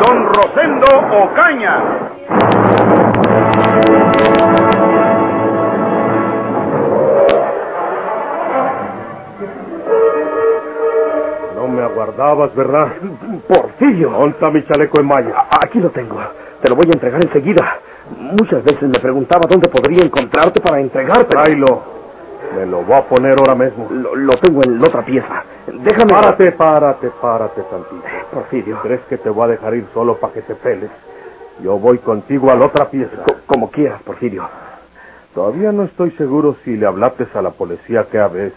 Don Rosendo Ocaña. No me aguardabas, ¿verdad? Porfirio. Monta mi chaleco en malla. Aquí lo tengo. Te lo voy a entregar enseguida. Muchas veces me preguntaba dónde podría encontrarte para entregarte. Tráelo. Me lo voy a poner ahora mismo. Lo, lo tengo en la otra pieza. Déjame. Párate, párate, párate tantito. Porfirio. ¿Crees que te voy a dejar ir solo para que te peles? Yo voy contigo a la otra pieza. Co- como quieras, Porfirio. Todavía no estoy seguro si le hablaste a la policía que vez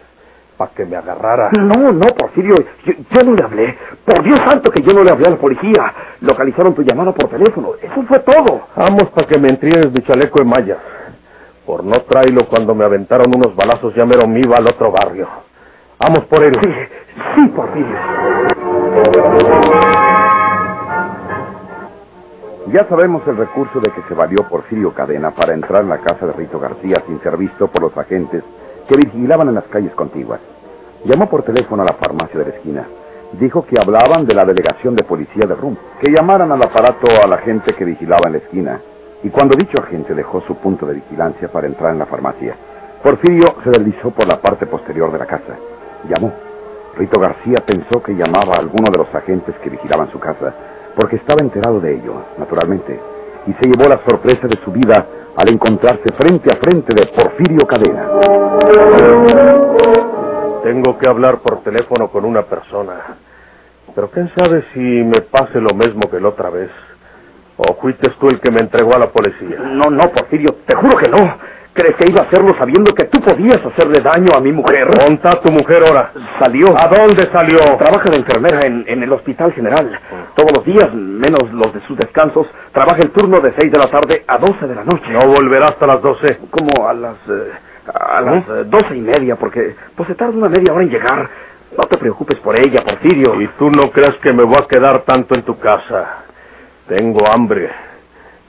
para que me agarrara. No, no, Porfirio. Yo, yo no le hablé. Por Dios santo que yo no le hablé a la policía. Localizaron tu llamada por teléfono. Eso fue todo. Vamos para que me entregues mi chaleco en mallas. Por no tráelo cuando me aventaron unos balazos ya me iba al otro barrio. Vamos por él. Sí, sí, Porfirio. Ya sabemos el recurso de que se valió Porfirio Cadena para entrar en la casa de Rito García sin ser visto por los agentes que vigilaban en las calles contiguas. Llamó por teléfono a la farmacia de la esquina. Dijo que hablaban de la delegación de policía de RUM, que llamaran al aparato a la gente que vigilaba en la esquina. Y cuando dicho agente dejó su punto de vigilancia para entrar en la farmacia, Porfirio se deslizó por la parte posterior de la casa. Llamó. Rito García pensó que llamaba a alguno de los agentes que vigilaban su casa, porque estaba enterado de ello, naturalmente, y se llevó la sorpresa de su vida al encontrarse frente a frente de Porfirio Cadena. Tengo que hablar por teléfono con una persona. Pero quién sabe si me pase lo mismo que la otra vez. ¿O fuiste tú el que me entregó a la policía? No, no, Porfirio. Te juro que no. ¿Crees que iba a hacerlo sabiendo que tú podías hacerle daño a mi mujer? Monta tu mujer ahora. Salió. ¿A dónde salió? Trabaja de enfermera en, en el Hospital General. Todos los días, menos los de sus descansos, trabaja el turno de 6 de la tarde a 12 de la noche. No volverá hasta las 12. Como a las... eh, a las eh, doce y media, porque pues se tarda una media hora en llegar. No te preocupes por ella, Porfirio. Y tú no creas que me voy a quedar tanto en tu casa. Tengo hambre.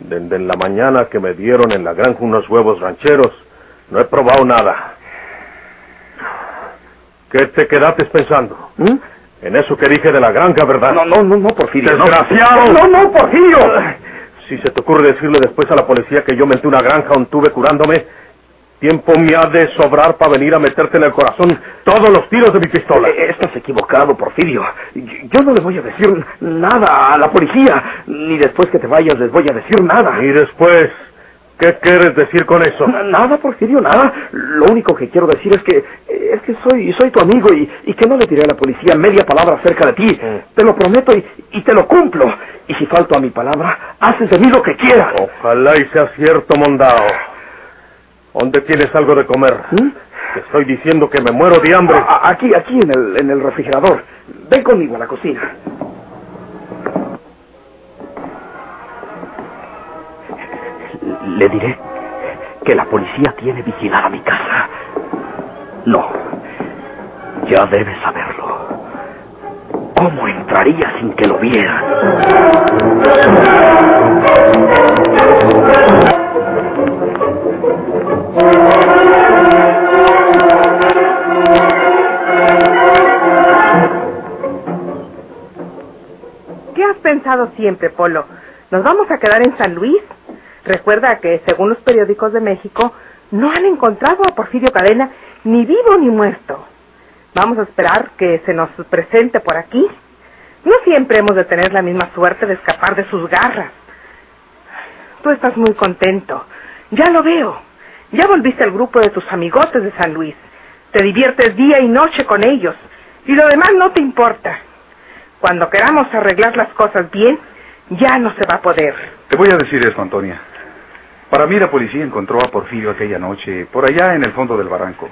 Desde la mañana que me dieron en la granja unos huevos rancheros, no he probado nada. ¿Qué te quedaste pensando? ¿Mm? En eso que dije de la granja, ¿verdad? No, no, no, no, Porfirio. ¡Desgraciado! No, no, Porfirio. Si se te ocurre decirle después a la policía que yo menté una granja donde estuve curándome, tiempo me ha de sobrar para venir a meterte en el corazón todos los tiros de mi pistola. Eh, Estás equivocado, Porfirio. Yo, no le voy a decir nada a la policía, ni después que te vayas les voy a decir nada. Y después, ¿qué quieres decir con eso? Na- Nada, Porfirio, nada. Lo único que quiero decir es que es que soy soy tu amigo y, y que no le diré a la policía media palabra acerca de ti. Mm. Te lo prometo y, y te lo cumplo. Y si falto a mi palabra, haces de mí lo que quieras. Ojalá y sea cierto, mondao. ¿Dónde tienes algo de comer? ¿Mm? Te estoy diciendo que me muero de hambre. A- Aquí, aquí en el, en el refrigerador. Ven conmigo a la cocina. Le diré que la policía tiene vigilada mi casa. No, ya debes saberlo. ¿Cómo entraría sin que lo vieran? ¿Qué has pensado siempre, Polo? ¿Nos vamos a quedar en San Luis? Recuerda que, según los periódicos de México, no han encontrado a Porfirio Cadena ni vivo ni muerto. Vamos a esperar que se nos presente por aquí. No siempre hemos de tener la misma suerte de escapar de sus garras. Tú estás muy contento. Ya lo veo. Ya volviste al grupo de tus amigotes de San Luis. Te diviertes día y noche con ellos. Y lo demás no te importa. Cuando queramos arreglar las cosas bien, ya no se va a poder. Te voy a decir esto, Antonia. Para mí la policía encontró a Porfirio aquella noche, por allá en el fondo del barranco.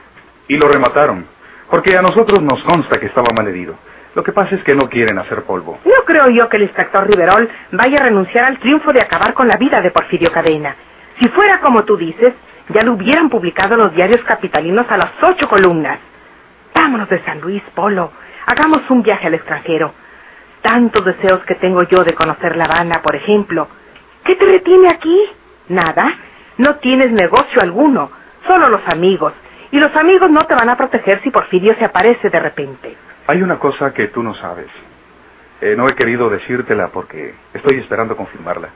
Y lo remataron, porque a nosotros nos consta que estaba mal herido. Lo que pasa es que no quieren hacer polvo. No creo yo que el inspector Riverol vaya a renunciar al triunfo de acabar con la vida de Porfirio Cadena. Si fuera como tú dices, ya lo hubieran publicado los diarios capitalinos a las ocho columnas. Vámonos de San Luis, Polo. Hagamos un viaje al extranjero. Tantos deseos que tengo yo de conocer La Habana, por ejemplo. ¿Qué te retiene aquí? Nada. No tienes negocio alguno. Solo los amigos. Y los amigos no te van a proteger si Porfirio se aparece de repente. Hay una cosa que tú no sabes. Eh, no he querido decírtela porque estoy esperando confirmarla.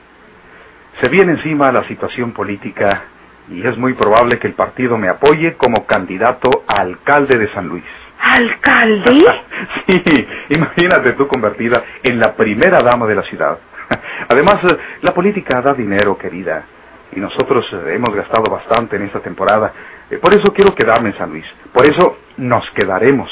Se viene encima la situación política y es muy probable que el partido me apoye como candidato a alcalde de San Luis. ¿Alcalde? sí, imagínate tú convertida en la primera dama de la ciudad. Además, eh, la política da dinero, querida, y nosotros eh, hemos gastado bastante en esta temporada. Eh, Por eso quiero quedarme en San Luis. Por eso nos quedaremos.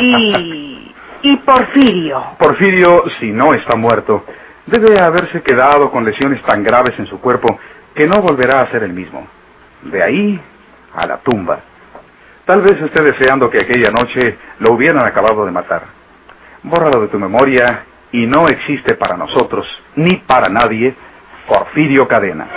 y... y Porfirio. Porfirio, si no está muerto, debe haberse quedado con lesiones tan graves en su cuerpo que no volverá a ser el mismo. De ahí a la tumba. Tal vez esté deseando que aquella noche lo hubieran acabado de matar. Bórralo de tu memoria y no existe para nosotros, ni para nadie, Porfirio Cadena.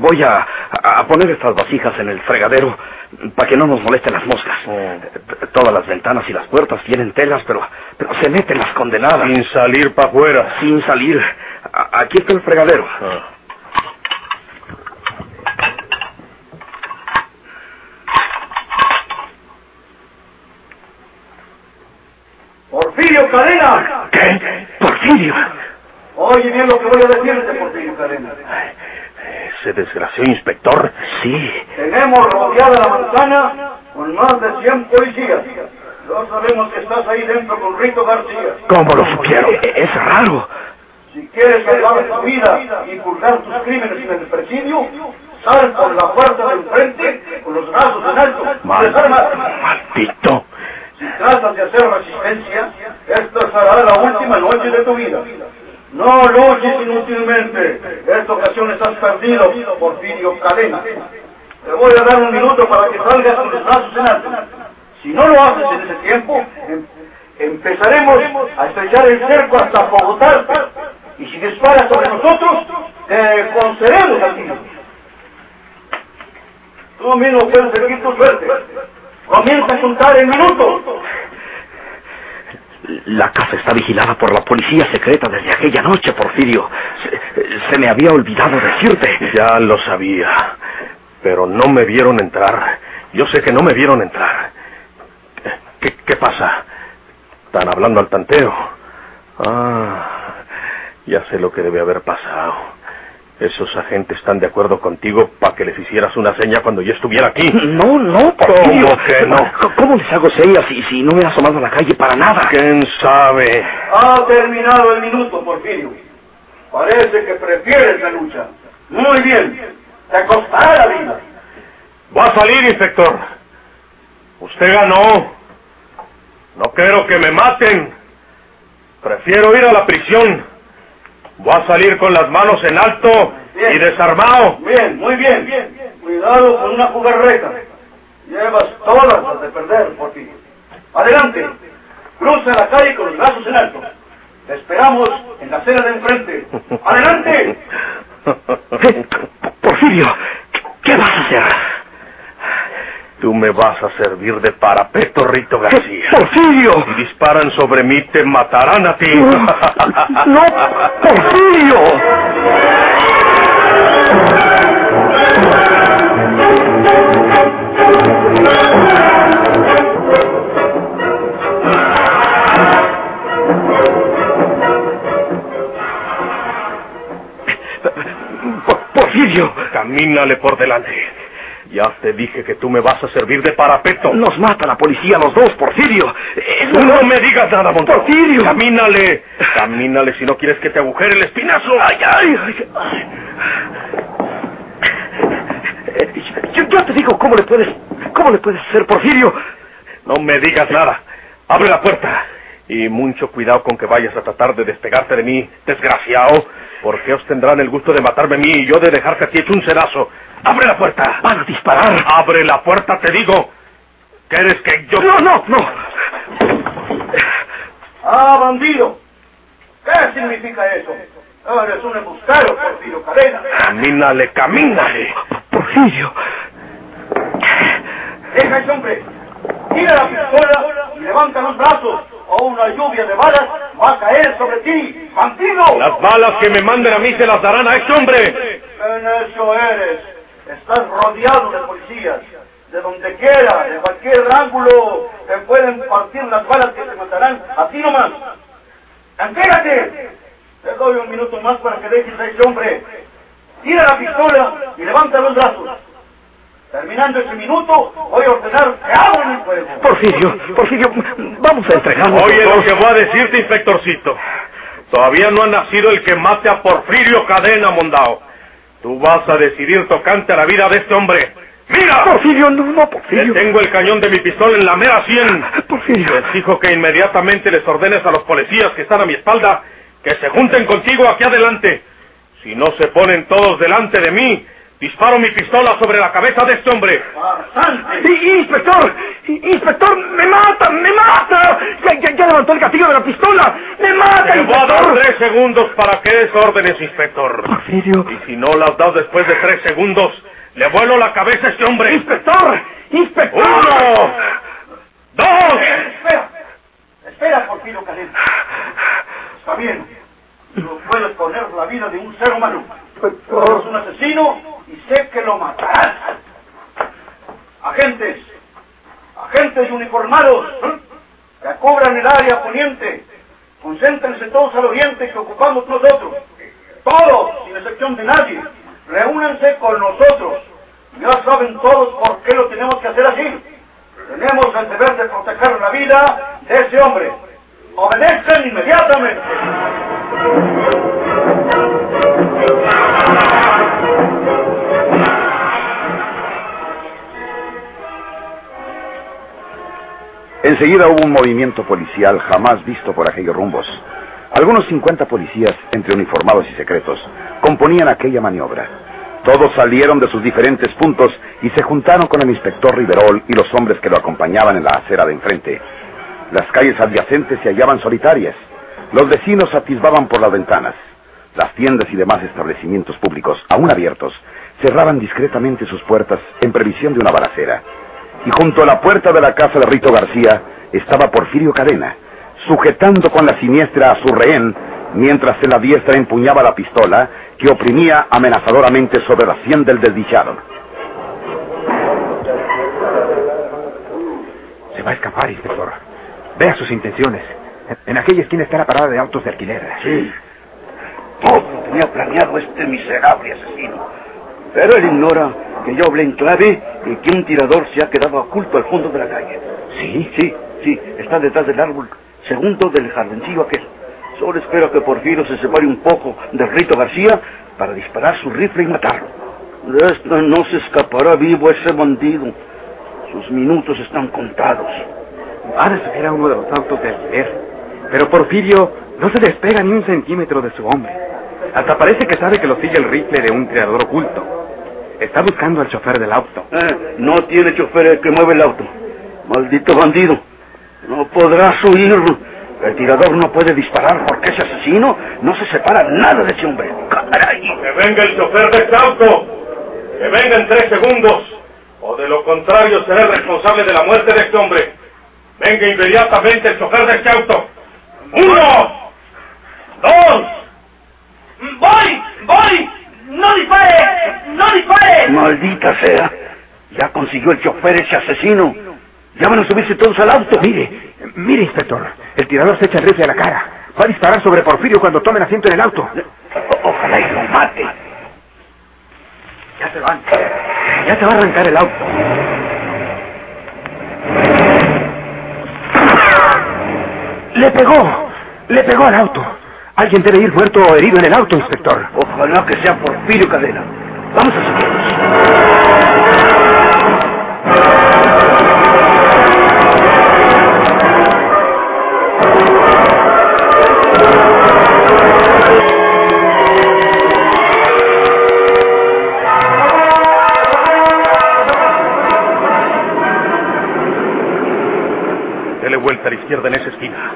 Voy a, a poner estas vasijas en el fregadero para que no nos molesten las moscas. T- Todas las ventanas y las puertas tienen telas, pero, pero se meten las condenadas. Sin salir para afuera. Sin salir. A- aquí está el fregadero. Ah. Porfirio Cadena. ¿Qué? Porfirio. Oye bien lo que voy a decirte, Porfirio Cadena. Ese desgraciado inspector. Sí. Tenemos rodeada la manzana con más de 100 policías. No sabemos que estás ahí dentro con Rito García. ¿Cómo lo supieron? E- Es raro. Si quieres salvar tu vida y purgar tus crímenes en el presidio, sal por la puerta del frente con los brazos en alto. Desarma. Maldito. Si tratas de hacer resistencia, esta será la última noche de tu vida. No luches inútilmente. Esta ocasión estás perdido, Porfirio Cadena. Te voy a dar un minuto para que salgas con los brazos en alto. Si no lo haces en ese tiempo, em- empezaremos a estrechar el cerco hasta Bogotarte. Y si disparas sobre nosotros, te concederemos a ti. Tú mismo puedes seguir tu suerte. Comienza a contar el minuto. La casa está vigilada por la policía secreta desde aquella noche, Porfirio. Se, me había olvidado decirte. Ya lo sabía. Pero no me vieron entrar. Yo sé que no me vieron entrar. ¿Qué, qué pasa? ¿Están hablando al tanteo? Ah, ya sé lo que debe haber pasado. Esos agentes están de acuerdo contigo para que les hicieras una seña cuando yo estuviera aquí. No, no. ¿Cómo que no? ¿Cómo les hago señas si, si no me he asomado a la calle para nada? ¿Quién sabe? Ha terminado el minuto, Porfirio. Parece que prefieres la lucha. Muy bien. Te costará la vida. Va a salir, inspector. Usted ganó. No quiero que me maten. Prefiero ir a la prisión. Voy a salir con las manos en alto y desarmado. Bien, muy bien. Cuidado con una jugarreta. Llevas todas las de perder, Porfirio. Adelante. Cruza la calle con los brazos en alto. Te esperamos en la acera de enfrente. Adelante. Porfirio, ¿qué- ¿qué vas a hacer? Tú me vas a servir de parapeto, Rito García. ¡Porfirio! Si disparan sobre mí, te matarán a ti. ¡No! ¡Porfirio! Por- Porfirio, Camínale por delante. Ya te dije que tú me vas a servir de parapeto. nos mata la policía los dos, Porfirio. Es no me digas nada, Montoro. Porfirio. Camínale. Camínale si no quieres que te agujere el espinazo. Ay, ay, ay, ay. Eh, Yo, yo te digo cómo le puedes, cómo le puedes hacer, Porfirio. No me digas nada. Abre la puerta Y mucho cuidado con que vayas a tratar de despegarte de mí, desgraciado, porque os tendrán el gusto de matarme a mí y yo de dejarte aquí hecho un sedazo. ¡Abre la puerta! ¡Van a disparar! ¡Abre la puerta, te digo! ¿Quieres que yo...? ¡No, no, no! ¡Ah, bandido! ¿Qué significa eso? Eres un embustero, Porfirio Cadena. Camínale, camínale. Porfirio. Deja a ese hombre. Tira la pistola y levanta los brazos o una lluvia de balas va a caer sobre ti, bandido. Las balas que me manden a mí se las darán a ese hombre. En eso eres. Estás rodeado de policías. De donde quiera, de cualquier ángulo, te pueden partir las balas que te matarán a ti nomás. ¡Entrégate! Te doy un minuto más para que dejes a ese hombre. Tira la pistola y levanta los brazos. Terminando ese minuto, voy a ordenar que abran el fuego. Porfirio, Porfirio, vamos a entregarnos. Oye lo que voy a decirte, inspectorcito. Todavía no ha nacido el que mate a Porfirio Cadena, Mondao. Tú vas a decidir tocante a la vida de este hombre. ¡Mira! Porfirio, no, no, Le Porfirio. tengo el cañón de mi pistola en la mera sien. Porfirio. Les dijo que inmediatamente les ordenes a los policías que están a mi espalda que se junten contigo aquí adelante. Si no se ponen todos delante de mí, disparo mi pistola sobre la cabeza de este hombre. ¡Inspector! ¡Inspector! ¡Me mata! ¡Me mata! Ya, ya, ya levantó el gatillo de la pistola. ¡Me mata, Te voy a dar tres segundos para que des órdenes, inspector. Porfirio. Y si no las das después de tres segundos, le vuelo la cabeza a este hombre. ¡Inspector! ¡Inspector! ¡Uno! ¡Dos! Espera, espera, Porfirio Cadena. Está bien, no puedes poner la vida de un ser humano. Eres un asesino y sé que lo matarás. Agentes, agentes uniformados que cubran el área poniente, concéntrense todos al oriente que ocupamos nosotros. Todos, sin excepción de nadie, reúnanse con nosotros. Ya saben todos por qué lo tenemos que hacer así. Tenemos el deber de proteger la vida de ese hombre. Obedezcan inmediatamente. Enseguida hubo un movimiento policial jamás visto por aquellos rumbos. Algunos 50 policías, entre uniformados y secretos, componían aquella maniobra. Todos salieron de sus diferentes puntos y se juntaron con el inspector Riverol y los hombres que lo acompañaban en la acera de enfrente. Las calles adyacentes se hallaban solitarias. Los vecinos atisbaban por las ventanas. Las tiendas y demás establecimientos públicos, aún abiertos, cerraban discretamente sus puertas en previsión de una balacera. Y junto a la puerta de la casa de Rito García estaba Porfirio Cadena, sujetando con la siniestra a su rehén, mientras en la diestra empuñaba la pistola que oprimía amenazadoramente sobre la sien del desdichado. Se va a escapar, inspector. Vea sus intenciones. En aquella esquina está la parada de autos de alquiler. Sí. Todo lo tenía planeado este miserable asesino. Pero él ignora que yo hablé en clave y que un tirador se ha quedado oculto al fondo de la calle. ¿Sí? Sí, sí, está detrás del árbol segundo del jardincillo aquel. Solo espero que Porfirio se separe un poco de Rito García para disparar su rifle y matarlo. De esta no se escapará vivo ese bandido. Sus minutos están contados. Van a subir a uno de los autos de alquiler. Pero Porfirio no se despega ni un centímetro de su hombre. Hasta parece que sabe que lo sigue el rifle de un tirador oculto. Está buscando al chofer del auto. Eh, no tiene chofer el que mueve el auto. Maldito bandido. No podrás huir. El tirador no puede disparar porque ese asesino no se separa nada de ese hombre. ¡Caray! Que venga el chofer de este auto. Que venga en tres segundos. O de lo contrario será el responsable de la muerte de este hombre. Venga inmediatamente el chofer de este auto. Uno. Dos. ¡Voy! ¡Voy! ¡No dispare! ¡No dispare! Maldita sea. Ya consiguió el chofer ese asesino. Ya van a subirse todos al auto. Mire, mire, inspector. El tirador se echa el rifle a la cara. Va a disparar sobre Porfirio cuando tomen asiento en el auto. O- ojalá y lo mate. Ya se van. Ya se va a arrancar el auto. Le pegó. Le pegó al auto. Alguien debe ir muerto o herido en el auto, inspector. Ojalá que sea Porfirio Cadena. Vamos a seguirnos. vuelta a la izquierda en esa esquina.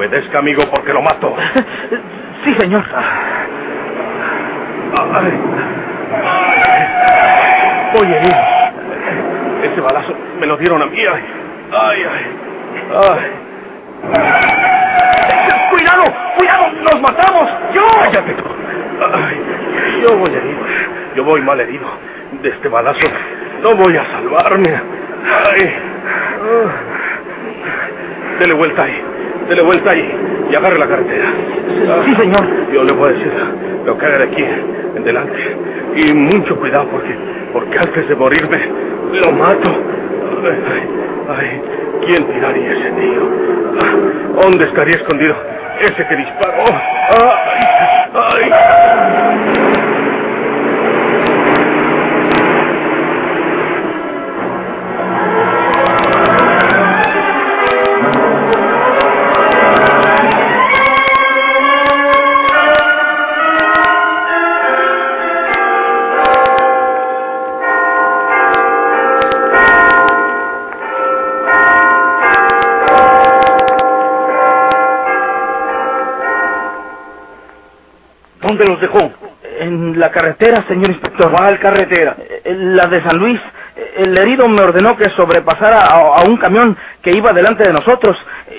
Obedezca, amigo, porque lo mato. Sí, señor. Voy herido. Ese balazo me lo dieron a mí. Ay, ay, ay. ay. ¡Cuidado! ¡Cuidado! ¡Nos matamos! ¡Yo! Cállate tú. Ay, yo voy herido. Yo voy mal herido. De este balazo no voy a salvarme. Ay. Dele vuelta ahí. Dele vuelta ahí. Y agarre la carretera. Sí, señor. Yo le voy a decir lo que haga de aquí en delante. Y mucho cuidado porque, porque antes de morirme lo mato. Ay, ay. ¿Quién tiraría ese tío? Ah, ¿Dónde estaría escondido ese que disparó? Ay, ay. Los dejó? En la carretera, señor inspector. ¿Cuál carretera? Eh, La de San Luis. El herido me ordenó que sobrepasara a, un camión que iba delante de nosotros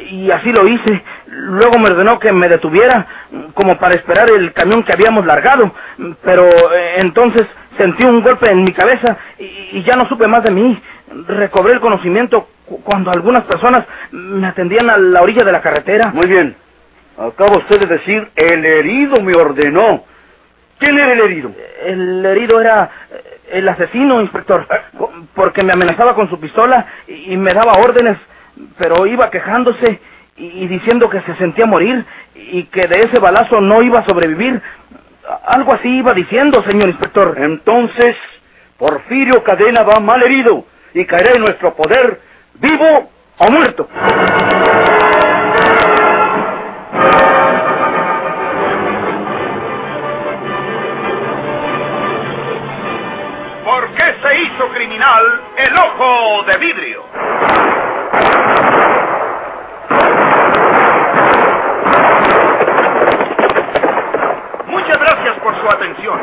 y así lo hice. Luego me ordenó que me detuviera como para esperar el camión que habíamos largado. Pero eh, entonces sentí un golpe en mi cabeza y, ya no supe más de mí. Recobré el conocimiento cu- cuando algunas personas me atendían a la orilla de la carretera. Muy bien. Acaba usted de decir, el herido me ordenó. ¿Quién era el herido? El herido era eh, el asesino, inspector, porque me amenazaba con su pistola y me daba órdenes, pero iba quejándose y y diciendo que se sentía morir y que de ese balazo no iba a sobrevivir. Algo así iba diciendo, señor inspector. Entonces, Porfirio Cadena va mal herido y caerá en nuestro poder, vivo o muerto. Qué se hizo criminal el ojo de vidrio? Muchas gracias por su atención.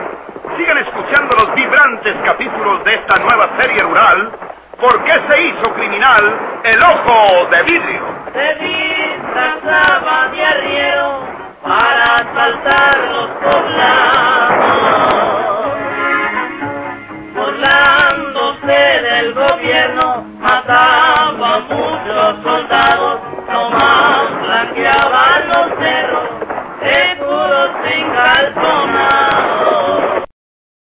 Sigan escuchando los vibrantes capítulos de esta nueva serie rural. ¿Por qué se hizo criminal el ojo de vidrio? Se disfrazaba de arriero para asaltar los poblados apoderándose del gobierno, mataba a muchos soldados, nomás blanqueaban los cerros, escudos sin calzonados.